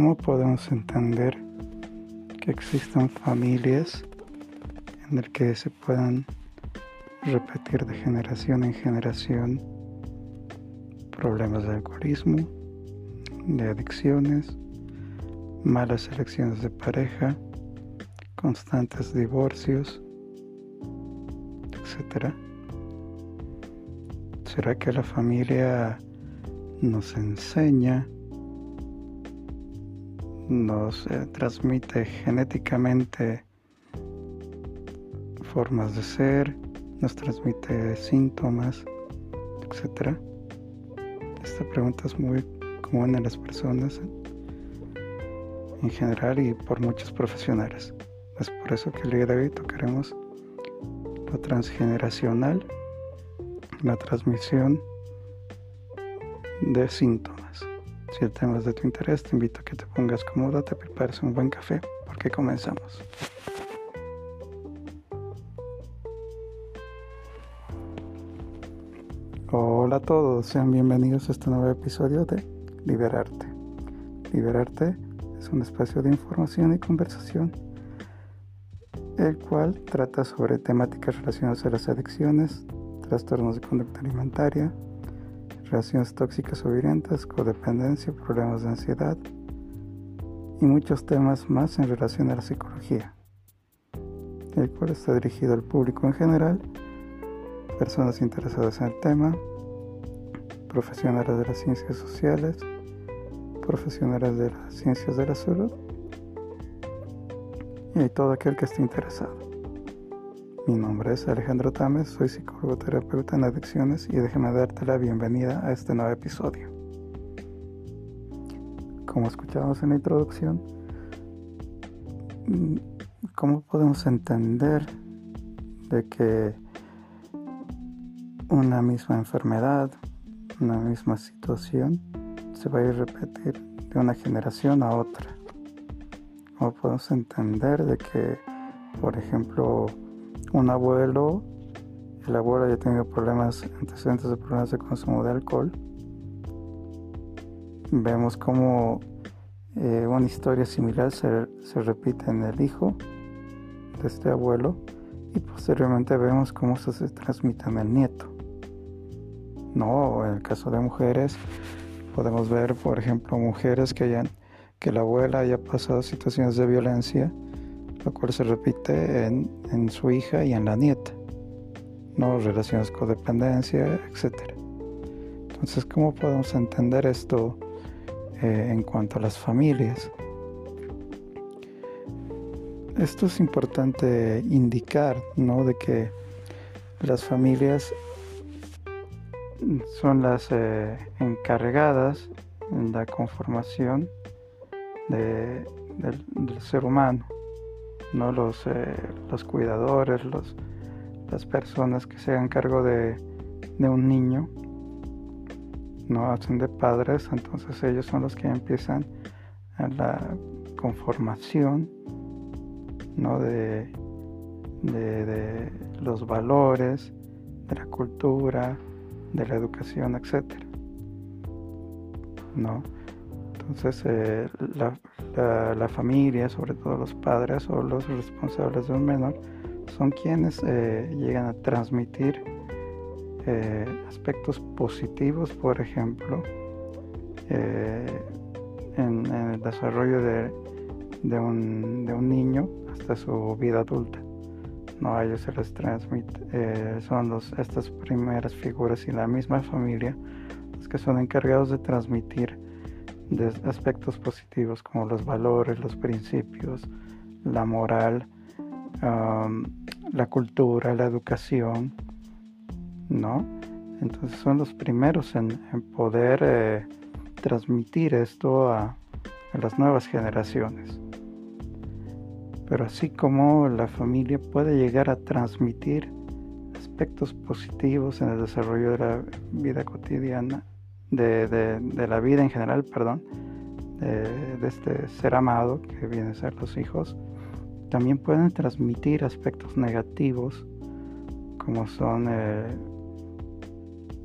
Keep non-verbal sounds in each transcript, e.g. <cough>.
¿cómo podemos entender que existan familias en las que se puedan repetir de generación en generación problemas de alcoholismo, de adicciones, malas elecciones de pareja, constantes divorcios, etc. ¿Será que la familia nos enseña, nos eh, transmite genéticamente formas de ser, nos transmite síntomas, etc. Esta pregunta es muy común en las personas en general y por muchos profesionales. Es por eso que el día de hoy tocaremos lo transgeneracional, la transmisión de síntomas. Si el tema es de tu interés, te invito a que te pongas cómodo, te prepares un buen café, porque comenzamos. Hola a todos, sean bienvenidos a este nuevo episodio de Liberarte. Liberarte es un espacio de información y conversación, el cual trata sobre temáticas relacionadas a las adicciones, trastornos de conducta alimentaria, relaciones tóxicas o violentas, codependencia, problemas de ansiedad y muchos temas más en relación a la psicología, el cual está dirigido al público en general personas interesadas en el tema, profesionales de las ciencias sociales, profesionales de las ciencias de la salud y todo aquel que esté interesado. Mi nombre es Alejandro Tames, soy psicólogo terapeuta en adicciones y déjeme darte la bienvenida a este nuevo episodio. Como escuchamos en la introducción, ¿cómo podemos entender de que una misma enfermedad, una misma situación, se va a ir repetir de una generación a otra. ¿Cómo podemos entender de que, por ejemplo, un abuelo, el abuelo ya tenido problemas, antecedentes de problemas de consumo de alcohol? Vemos como eh, una historia similar se, se repite en el hijo de este abuelo y posteriormente vemos cómo eso se transmite en el nieto. No, en el caso de mujeres podemos ver, por ejemplo, mujeres que hayan, que la abuela haya pasado situaciones de violencia, lo cual se repite en, su hija y en la nieta, no relaciones con dependencia, etc. Entonces, ¿cómo podemos entender esto eh, en cuanto a las familias? Esto es importante indicar, ¿no? De que las familias son las eh, encargadas en la conformación del, ser humano, no los, eh, los cuidadores, los, las personas que se hagan cargo de, un niño, no hacen de padres, entonces ellos son los que empiezan a la conformación ¿no? de, de los valores, de la cultura, de la educación, etcétera. ¿No? Entonces, eh, la, familia, sobre todo los padres o los responsables de un menor, son quienes eh, llegan a transmitir eh, aspectos positivos, por ejemplo, en, el desarrollo de, un, de un niño hasta su vida adulta. No a ellos se les transmite, son los, estas primeras figuras y la misma familia los que son encargados de transmitir aspectos positivos como los valores, los principios, la moral, la cultura, la educación, ¿no? Entonces son los primeros en, poder eh, transmitir esto a las nuevas generaciones pero así como la familia puede llegar a transmitir aspectos positivos en el desarrollo de la vida cotidiana, de, la vida en general, perdón, de, este ser amado que vienen a ser los hijos, también pueden transmitir aspectos negativos como son eh,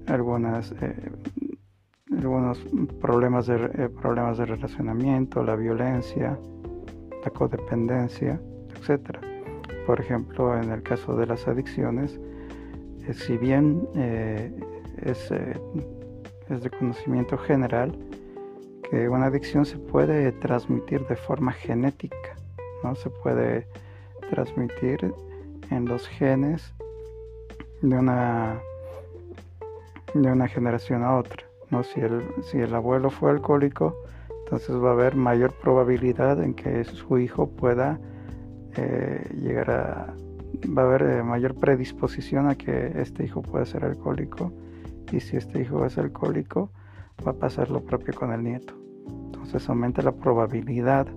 algunas eh, algunos problemas de, eh, problemas de relacionamiento, la violencia, la codependencia, etc. Por ejemplo, en el caso de las adicciones, si bien es, es de conocimiento general que una adicción se puede transmitir de forma genética, ¿no? Se puede transmitir en los genes de una, de una generación a otra. ¿no? Si, el, si el abuelo fue alcohólico, entonces va a haber mayor probabilidad en que su hijo pueda eh, llegar a... va a haber eh, mayor predisposición a que este hijo pueda ser alcohólico. Y si este hijo es alcohólico, va a pasar lo propio con el nieto. Entonces aumenta la probabilidad,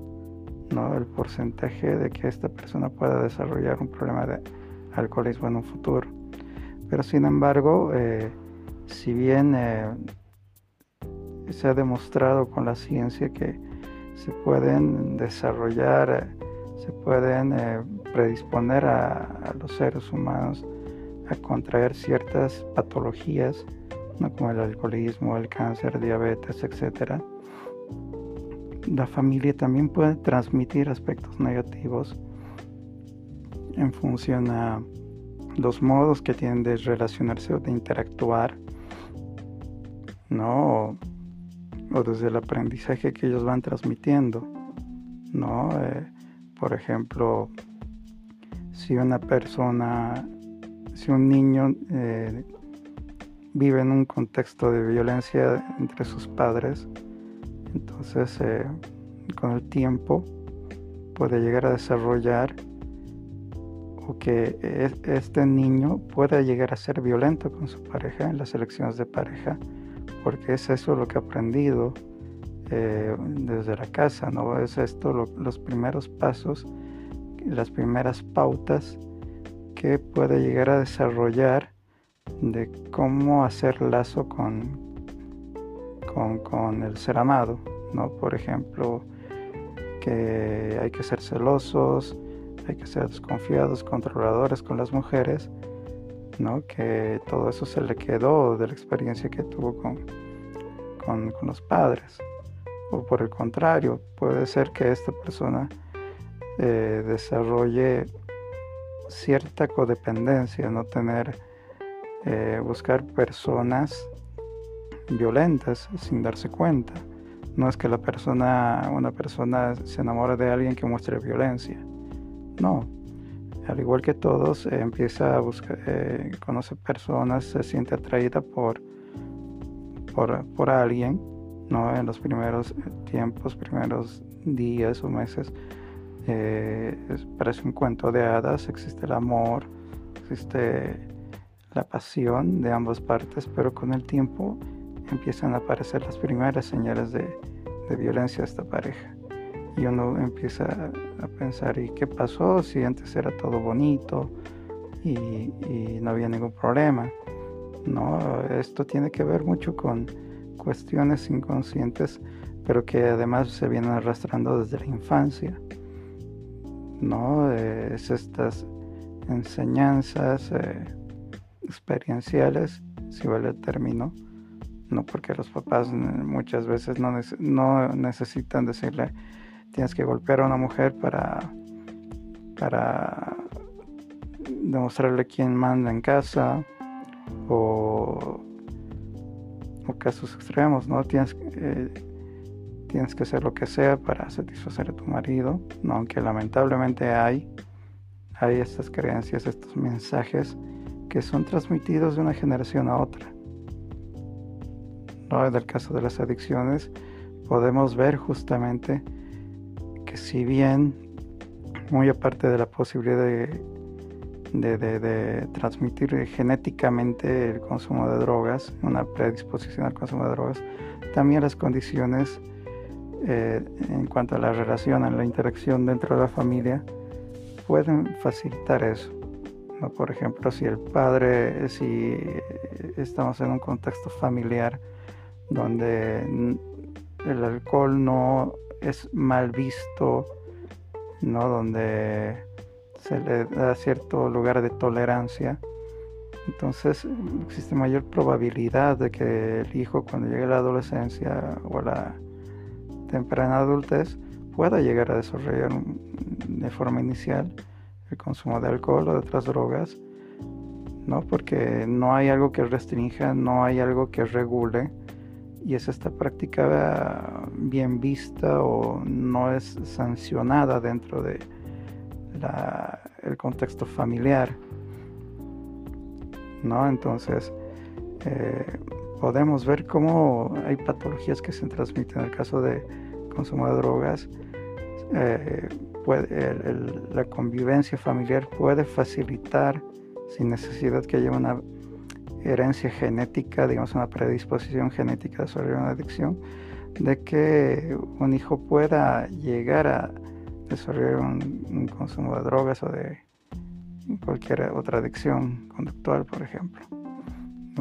¿no? el porcentaje de que esta persona pueda desarrollar un problema de alcoholismo en un futuro. Pero sin embargo, eh, si bien se ha demostrado con la ciencia que se pueden desarrollar, se pueden eh, predisponer a, los seres humanos a contraer ciertas patologías, como el alcoholismo, el cáncer, diabetes, etc. La familia también puede transmitir aspectos negativos en función a los modos que tienen de relacionarse o de interactuar, ¿no? o desde el aprendizaje que ellos van transmitiendo, ¿no? Eh, por ejemplo, si una persona, si un niño eh, vive en un contexto de violencia entre sus padres, entonces eh, con el tiempo puede llegar a desarrollar o que este niño pueda llegar a ser violento con su pareja en las elecciones de pareja porque es eso lo que he aprendido eh, desde la casa, ¿no? Es esto los primeros pasos, las primeras pautas que puede llegar a desarrollar de cómo hacer lazo con, con, con el ser amado, ¿no? Por ejemplo, que hay que ser celosos, hay que ser desconfiados, controladores con las mujeres, que todo eso se le quedó de la experiencia que tuvo con, con, los padres. O por el contrario, puede ser que esta persona eh, desarrolle cierta codependencia, no tener, eh, buscar personas violentas sin darse cuenta. No es que la persona, una persona se enamore de alguien que muestre violencia. No, al igual que todos, eh, empieza a buscar, eh, conoce personas, se siente atraída por, por, alguien, ¿no? En los primeros tiempos, primeros días o meses, eh, parece un cuento de hadas, existe el amor, existe la pasión de ambas partes, pero con el tiempo empiezan a aparecer las primeras señales de, violencia de esta pareja y uno empieza a pensar, ¿y qué pasó si antes era todo bonito y, no había ningún problema? No, esto tiene que ver mucho con cuestiones inconscientes, pero que además se vienen arrastrando desde la infancia. ¿No? Es estas enseñanzas eh, experienciales, si vale el término, no porque los papás muchas veces no, necesitan decirle tienes que golpear a una mujer para, para demostrarle quién manda en casa o, casos extremos, ¿no? Tienes, eh, tienes que hacer lo que sea para satisfacer a tu marido, ¿no? aunque lamentablemente hay, hay estas creencias, estos mensajes que son transmitidos de una generación a otra. ¿no? En el caso de las adicciones podemos ver justamente si bien, muy aparte de la posibilidad de, transmitir genéticamente el consumo de drogas, una predisposición al consumo de drogas, también las condiciones eh, en cuanto a la relación, a la interacción dentro de la familia, pueden facilitar eso. Por ejemplo, si el padre, si estamos en un contexto familiar donde el alcohol no es mal visto, ¿no? Donde se le da cierto lugar de tolerancia, Entonces existe mayor probabilidad de que el hijo cuando llegue a la adolescencia o a la temprana adultez pueda llegar a desarrollar de forma inicial el consumo de alcohol o de otras drogas, ¿no? porque no hay algo que restrinja, no hay algo que regule y es esta práctica bien vista o no es sancionada dentro de el contexto familiar. ¿no? Entonces, eh, podemos ver cómo hay patologías que se transmiten en el caso de consumo de drogas. Eh, la convivencia familiar puede facilitar, sin necesidad que haya una herencia genética, digamos una predisposición genética de desarrollar una adicción, de que un hijo pueda llegar a desarrollar un consumo de drogas o de cualquier otra adicción conductual, por ejemplo.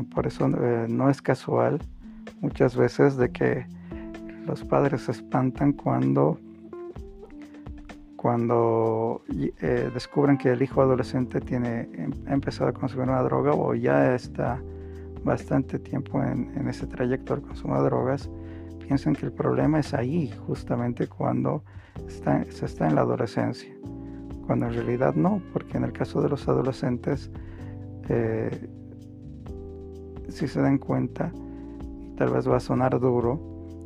Por eso eh, no es casual muchas veces de que los padres se espantan cuando cuando eh, descubren que el hijo adolescente tiene em, ha empezado a consumir una droga o ya está bastante tiempo en, ese trayecto del consumo de drogas, piensan que el problema es ahí, justamente cuando se está en la adolescencia cuando en realidad no, porque en el caso de los adolescentes, eh, si se dan cuenta, tal vez va a sonar duro,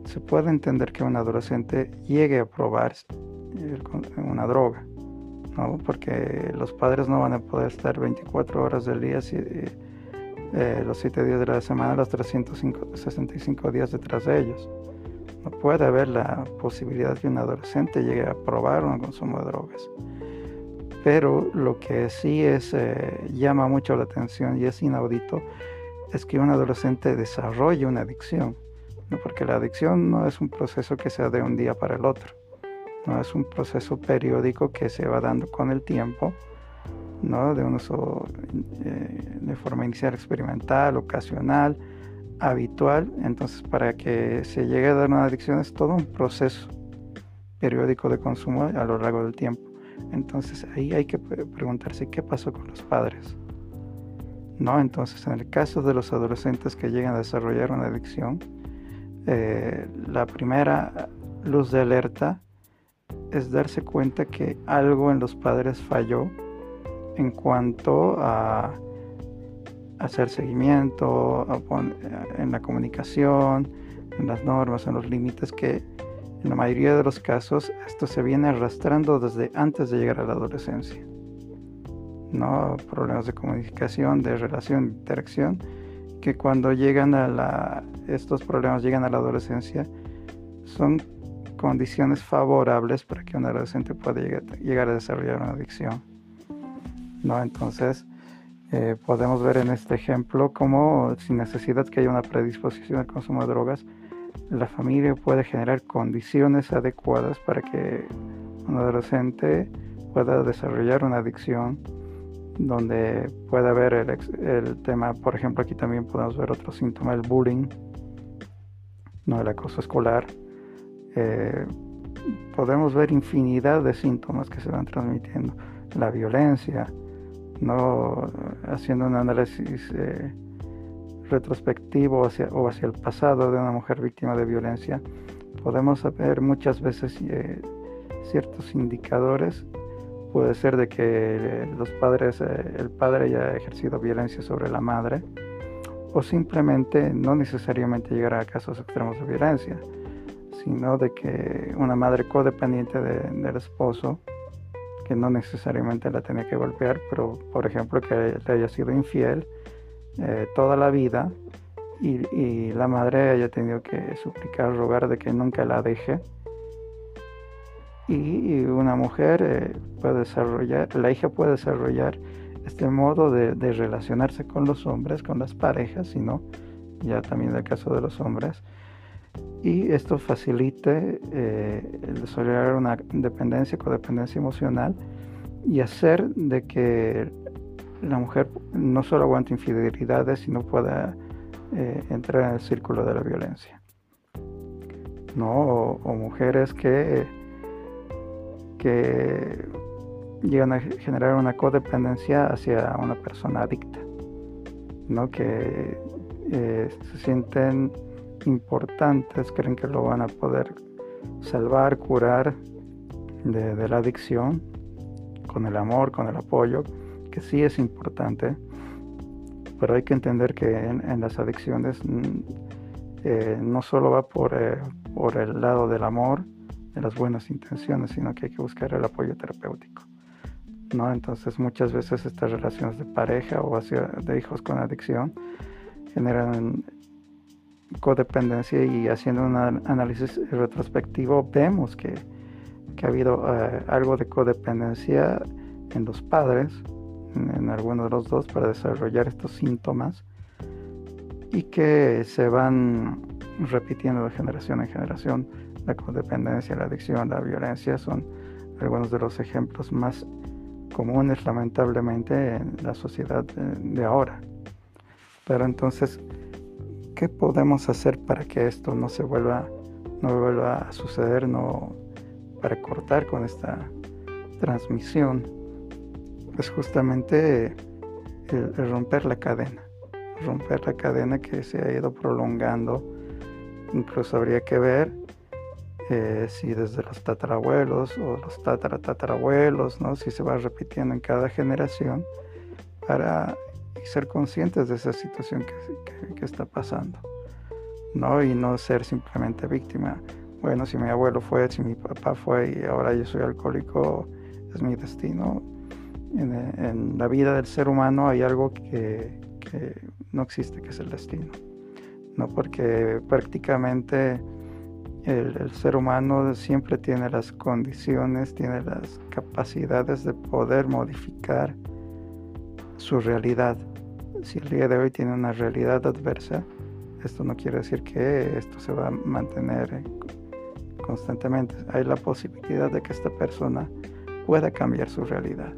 se puede entender que un adolescente llegue a probar una droga, ¿no? porque los padres no van a poder estar 24 horas del día, eh, los 7 días de la semana, los 365 días detrás de ellos. No puede haber la posibilidad que un adolescente llegue a probar un consumo de drogas. Pero lo que sí es, eh, llama mucho la atención y es inaudito es que un adolescente desarrolle una adicción, ¿no? porque la adicción no es un proceso que sea de un día para el otro, no es un proceso periódico que se va dando con el tiempo, ¿no? de un uso eh, de forma inicial experimental, ocasional, habitual, entonces para que se llegue a dar una adicción es todo un proceso periódico de consumo a lo largo del tiempo. Entonces ahí hay que preguntarse qué pasó con los padres. ¿No? Entonces en el caso de los adolescentes que llegan a desarrollar una adicción, eh, la primera luz de alerta es darse cuenta que algo en los padres falló en cuanto a hacer seguimiento, en la comunicación, en las normas, en los límites que en la mayoría de los casos, esto se viene arrastrando desde antes de llegar a la adolescencia. ¿No? Problemas de comunicación, de relación, de interacción, que cuando llegan a la, estos problemas llegan a la adolescencia, son condiciones favorables para que un adolescente pueda llegar, a desarrollar una adicción. ¿no? Entonces, eh, podemos ver en este ejemplo cómo sin necesidad que haya una predisposición al consumo de drogas, la familia puede generar condiciones adecuadas para que un adolescente pueda desarrollar una adicción donde pueda haber el, tema, por ejemplo, aquí también podemos ver otro síntoma, el bullying, no el acoso escolar. Eh, podemos ver infinidad de síntomas que se van transmitiendo, la violencia, no haciendo un análisis eh, retrospectivo hacia, o hacia el pasado de una mujer víctima de violencia, podemos ver muchas veces eh, ciertos indicadores. Puede ser de que los padres, eh, el padre haya ejercido violencia sobre la madre, o simplemente no necesariamente llegar a casos extremos de violencia, sino de que una madre codependiente del esposo, que no necesariamente la tenía que golpear, pero por ejemplo que le haya sido infiel, eh, toda la vida y, la madre haya tenido que suplicar, rogar de que nunca la deje. Y, una mujer eh, puede desarrollar, la hija puede desarrollar este modo de, relacionarse con los hombres, con las parejas, sino ya también en el caso de los hombres. Y esto facilite eh, desarrollar una dependencia, codependencia emocional y hacer de que la mujer no solo aguanta infidelidades, sino pueda eh, entrar en el círculo de la violencia. ¿no? O, mujeres que, que llegan a generar una codependencia hacia una persona adicta. ¿no? que eh, se sienten importantes, creen que lo van a poder salvar, curar de, la adicción, con el amor, con el apoyo, que sí es importante, pero hay que entender que en, las adicciones mm, eh, no solo va eh, por el lado del amor, de las buenas intenciones, sino que hay que buscar el apoyo terapéutico. ¿no? Entonces muchas veces estas relaciones de pareja o de hijos con adicción generan codependencia y haciendo un análisis retrospectivo vemos que, que ha habido eh, algo de codependencia en los padres, en, en alguno de los dos, para desarrollar estos síntomas y que se van repitiendo de generación en generación. La codependencia, la adicción, la violencia son algunos de los ejemplos más comunes lamentablemente en la sociedad de ahora. Pero entonces, ¿qué podemos hacer para que esto no se vuelva, no vuelva a suceder, no, para cortar con esta transmisión? Pues justamente romper la cadena, romper la cadena que se ha ido prolongando. Incluso habría que ver eh, si desde los tatarabuelos o los tataratatarabuelos, ¿no? si se va repitiendo en cada generación para ser conscientes de esa situación que, está pasando, ¿no? Y no ser simplemente víctima. Bueno, si mi abuelo fue, si mi papá fue y ahora yo soy alcohólico, es mi destino. En, la vida del ser humano hay algo que, que no existe, que es el destino, ¿no? Porque prácticamente el, ser humano siempre tiene las condiciones, tiene las capacidades de poder modificar su realidad. Si el día de hoy tiene una realidad adversa, esto no quiere decir que esto se va a mantener eh, constantemente. Hay la posibilidad de que esta persona pueda cambiar su realidad.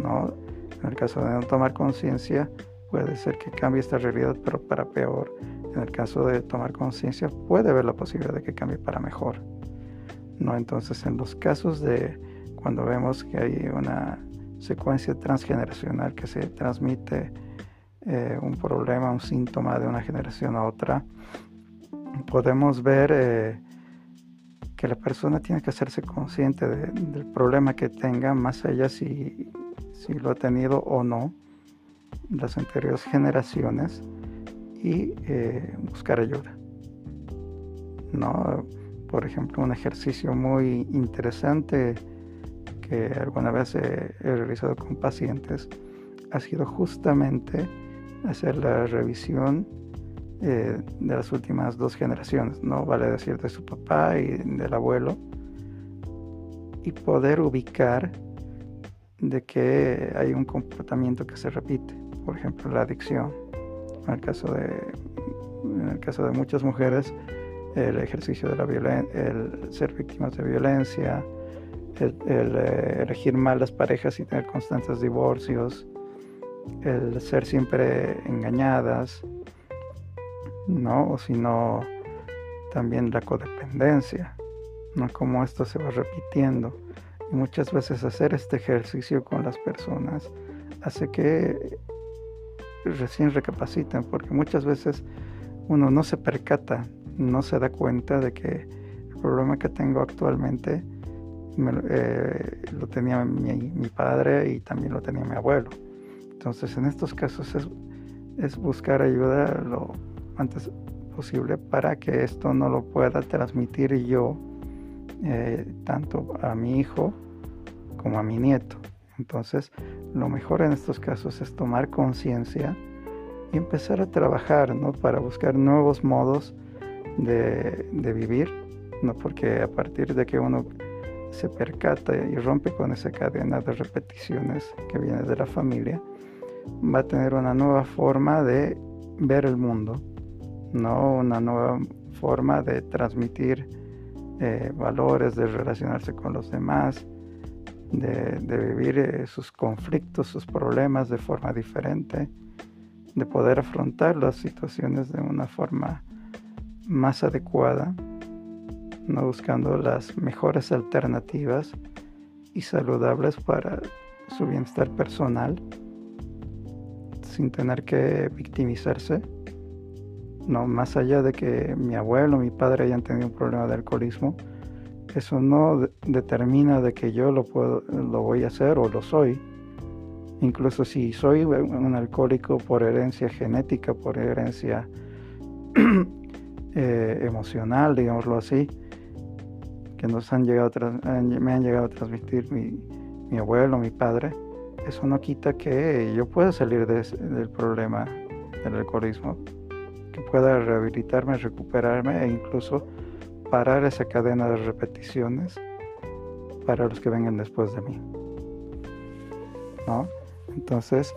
¿no? En el caso de no tomar conciencia, puede ser que cambie esta realidad, pero para peor en el caso de tomar conciencia, puede haber la posibilidad de que cambie para mejor. ¿no? Entonces, en los casos de cuando vemos que hay una secuencia transgeneracional que se transmite eh, un problema, un síntoma de una generación a otra, podemos ver eh, que la persona tiene que hacerse consciente del problema que tenga, más allá si, si lo ha tenido o no las anteriores generaciones y eh, buscar ayuda. ¿no? Por ejemplo, un ejercicio muy interesante que alguna vez he, realizado con pacientes ha sido justamente hacer la revisión eh, de las últimas dos generaciones, no vale decir de su papá y del abuelo, y poder ubicar de que hay un comportamiento que se repite, por ejemplo la adicción, en el caso de, en el caso de muchas mujeres, el ejercicio de la violencia, el ser víctimas de violencia, el, eh, elegir mal las parejas y tener constantes divorcios, el ser siempre engañadas, ¿no? O si no, también la codependencia, ¿no? Como esto se va repitiendo. Y muchas veces hacer este ejercicio con las personas hace que recién recapaciten, porque muchas veces uno no se percata, no se da cuenta de que el problema que tengo actualmente eh, lo tenía mi, padre y también lo tenía mi abuelo. Entonces en estos casos es, buscar ayuda lo antes posible para que esto no lo pueda transmitir yo eh, tanto a mi hijo como a mi nieto. Entonces, lo mejor en estos casos es tomar conciencia y empezar a trabajar, ¿no? Para buscar nuevos modos de, vivir, ¿no? Porque a partir de que uno se percata y rompe con esa cadena de repeticiones que viene de la familia, va a tener una nueva forma de ver el mundo, ¿no? Una nueva forma de transmitir eh, valores, de relacionarse con los demás, de, vivir eh, sus conflictos, sus problemas de forma diferente, de poder afrontar las situaciones de una forma más adecuada, no buscando las mejores alternativas y saludables para su bienestar personal, sin tener que victimizarse. No, más allá de que mi abuelo, mi padre hayan tenido un problema de alcoholismo, eso no determina de que yo lo puedo, lo voy a hacer o lo soy. Incluso si soy un alcohólico por herencia genética, por herencia <clears throat> eh, emocional, digámoslo así, que nos han llegado me han llegado a transmitir mi, mi abuelo, mi padre, eso no quita que yo pueda salir del problema del alcoholismo, que pueda rehabilitarme, recuperarme e incluso parar esa cadena de repeticiones para los que vengan después de mí. ¿No? Entonces,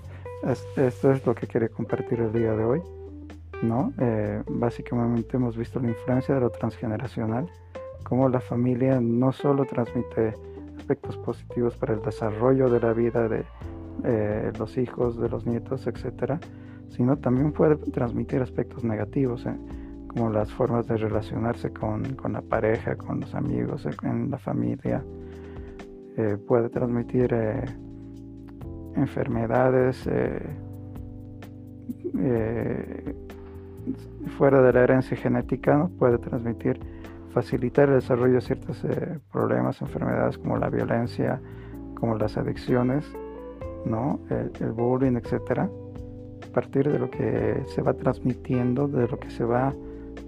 esto es lo que quería compartir el día de hoy. ¿no? Eh, básicamente hemos visto la influencia de lo transgeneracional, cómo la familia no solo transmite aspectos positivos para el desarrollo de la vida de eh, los hijos, de los nietos, etcétera, sino también puede transmitir aspectos negativos, ¿eh? Como las formas de relacionarse con, la pareja, con los amigos, eh, en la familia. puede transmitir enfermedades fuera de la herencia genética, ¿no? puede transmitir facilitar el desarrollo de ciertos eh, problemas, enfermedades como la violencia, como las adicciones, ¿no? el, bullying, etcétera, a partir de lo que se va transmitiendo, de lo que se va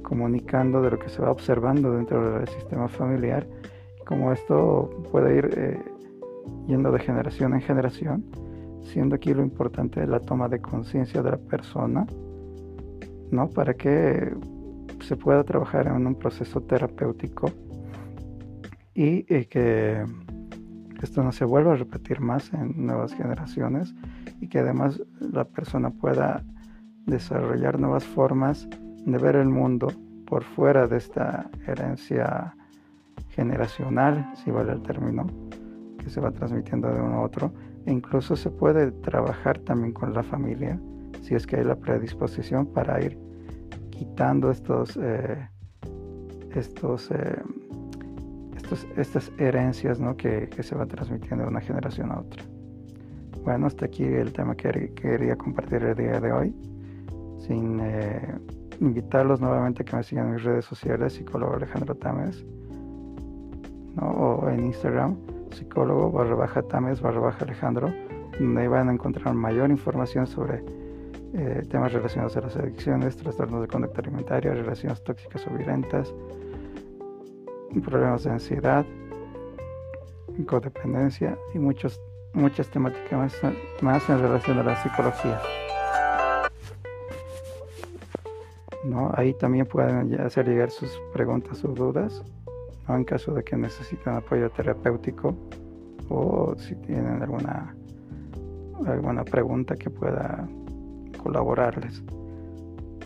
comunicando, de lo que se va observando dentro del sistema familiar, como esto puede ir eh, yendo de generación en generación, siendo aquí lo importante la toma de conciencia de la persona, ¿no? Para que se pueda trabajar en un proceso terapéutico y, que esto no se vuelva a repetir más en nuevas generaciones y que además la persona pueda desarrollar nuevas formas de ver el mundo por fuera de esta herencia generacional, si vale el término, que se va transmitiendo de uno a otro. E incluso se puede trabajar también con la familia, si es que hay la predisposición para ir quitando estos, eh, estos, eh, estos, estas herencias ¿no? que, se van transmitiendo de una generación a otra. Bueno, hasta aquí el tema que quería compartir el día de hoy. Sin eh, invitarlos nuevamente a que me sigan en mis redes sociales, psicólogo Alejandro Tames, o en Instagram, psicólogo barra baja Tames barra baja Alejandro, donde van a encontrar mayor información sobre eh, temas relacionados a las adicciones, trastornos de conducta alimentaria, relaciones tóxicas o violentas, problemas de ansiedad, codependencia y muchos, muchas temáticas más, en relación a la psicología. ¿No? Ahí también pueden hacer llegar sus preguntas o dudas, en caso de que necesiten apoyo terapéutico o si tienen alguna, alguna pregunta que pueda colaborarles.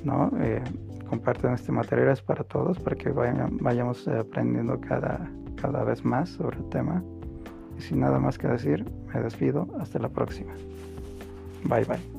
¿no? Eh, comparten este material para todos para que vayamos aprendiendo cada, cada vez más sobre el tema. Y sin nada más que decir, me despido. Hasta la próxima. Bye bye.